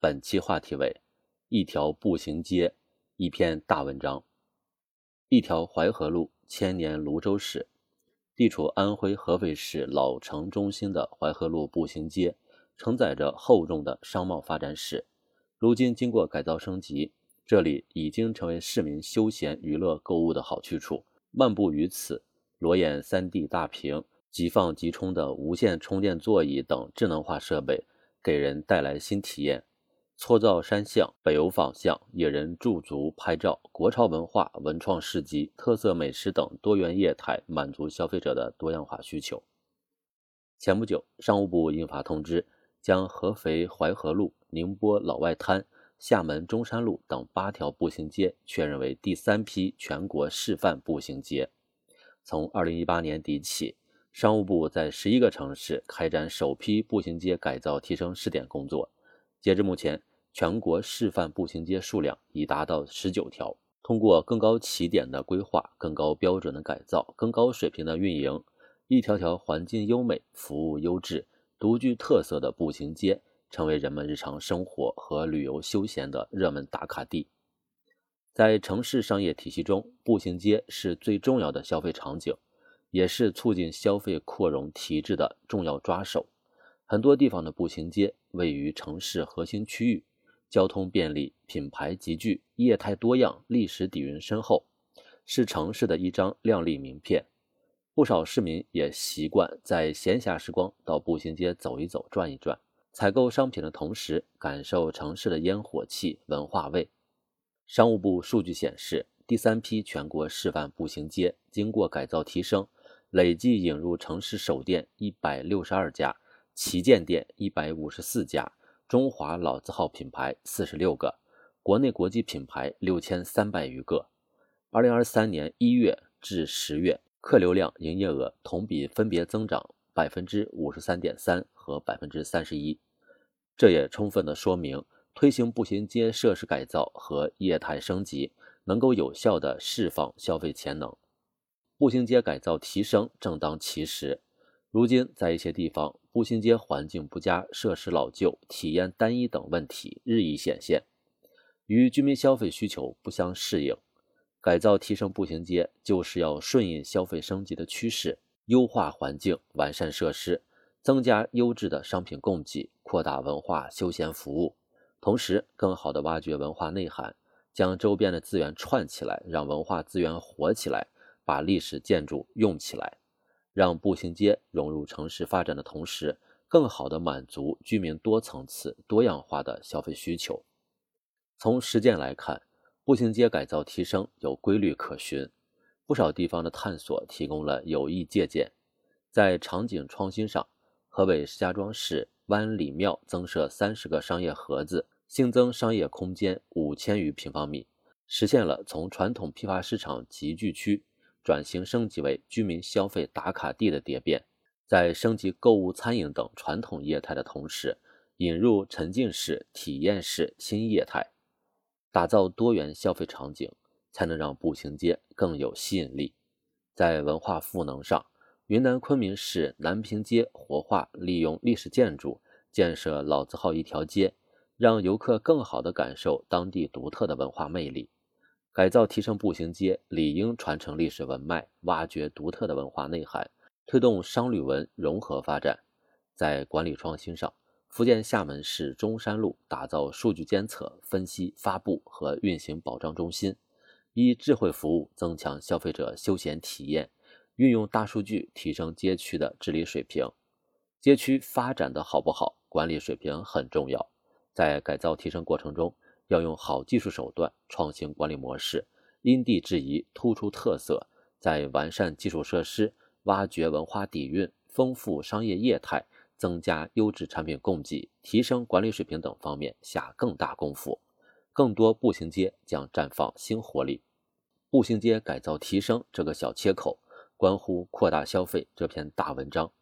本期话题为“一条步行街”，一篇大文章。一条淮河路，千年泸州史。地处安徽合肥市老城中心的淮河路步行街，承载着厚重的商贸发展史。如今经过改造升级，这里已经成为市民休闲娱乐、购物的好去处。漫步于此，裸眼 3D 大屏、即放即充的无线充电座椅等智能化设备，给人带来新体验。搓造山象、北欧坊巷、野人驻足拍照、国潮文化、文创市集、特色美食等多元业态，满足消费者的多样化需求。前不久，商务部印发通知，将合肥淮河路、宁波老外滩、厦门中山路等八条步行街确认为第三批全国示范步行街。从二零一八年底起，商务部在十一个城市开展首批步行街改造提升试点工作。截至目前，全国示范步行街数量已达到十九条。通过更高起点的规划、更高标准的改造、更高水平的运营，一条条环境优美、服务优质、独具特色的步行街，成为人们日常生活和旅游休闲的热门打卡地。在城市商业体系中，步行街是最重要的消费场景，也是促进消费扩容提质的重要抓手。很多地方的步行街位于城市核心区域，交通便利，品牌集聚，业态多样，历史底蕴深厚，是城市的一张亮丽名片。不少市民也习惯在闲暇时光到步行街走一走、转一转，采购商品的同时，感受城市的烟火气、文化味。商务部数据显示，第三批全国示范步行街经过改造提升，累计引入城市首店一百六十二家。旗舰店一百五十四家，中华老字号品牌四十六个，国内国际品牌六千三百余个。二零二三年一月至十月，客流量、营业额同比分别增长百分之五十三点三和百分之三十一。这也充分的说明，推行步行街设施改造和业态升级，能够有效的释放消费潜能。步行街改造提升正当其时。如今，在一些地方，步行街环境不佳、设施老旧、体验单一等问题日益显现，与居民消费需求不相适应。改造提升步行街，就是要顺应消费升级的趋势，优化环境、完善设施，增加优质的商品供给，扩大文化休闲服务，同时更好地挖掘文化内涵，将周边的资源串起来，让文化资源活起来，把历史建筑用起来。让步行街融入城市发展的同时，更好地满足居民多层次、多样化的消费需求。从实践来看，步行街改造提升有规律可循，不少地方的探索提供了有益借鉴。在场景创新上，河北石家庄市湾里庙增设三十个商业盒子，新增商业空间五千余平方米，实现了从传统批发市场集聚区。转型升级为居民消费打卡地的蝶变，在升级购物、餐饮等传统业态的同时，引入沉浸式、体验式新业态，打造多元消费场景，才能让步行街更有吸引力。在文化赋能上，云南昆明市南屏街活化利用历史建筑建设老字号一条街，让游客更好地感受当地独特的文化魅力。改造提升步行街，理应传承历史文脉，挖掘独特的文化内涵，推动商旅文融合发展。在管理创新上，福建厦门市中山路打造数据监测、分析、发布和运行保障中心，以智慧服务增强消费者休闲体验，运用大数据提升街区的治理水平。街区发展的好不好，管理水平很重要。在改造提升过程中，要用好技术手段，创新管理模式，因地制宜，突出特色，在完善基础设施、挖掘文化底蕴、丰富商业业态、增加优质产品供给、提升管理水平等方面下更大功夫，更多步行街将绽放新活力。步行街改造提升这个小切口，关乎扩大消费这篇大文章。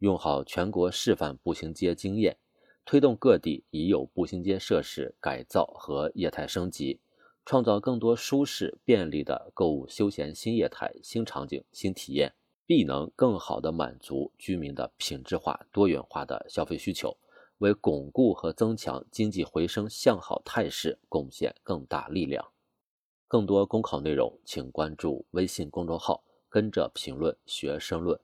用好全国示范步行街经验。推动各地已有步行街设施改造和业态升级，创造更多舒适便利的购物休闲新业态、新场景、新体验，必能更好地满足居民的品质化、多元化的消费需求，为巩固和增强经济回升向好态势贡献更大力量。更多公考内容，请关注微信公众号“跟着评论学申论”。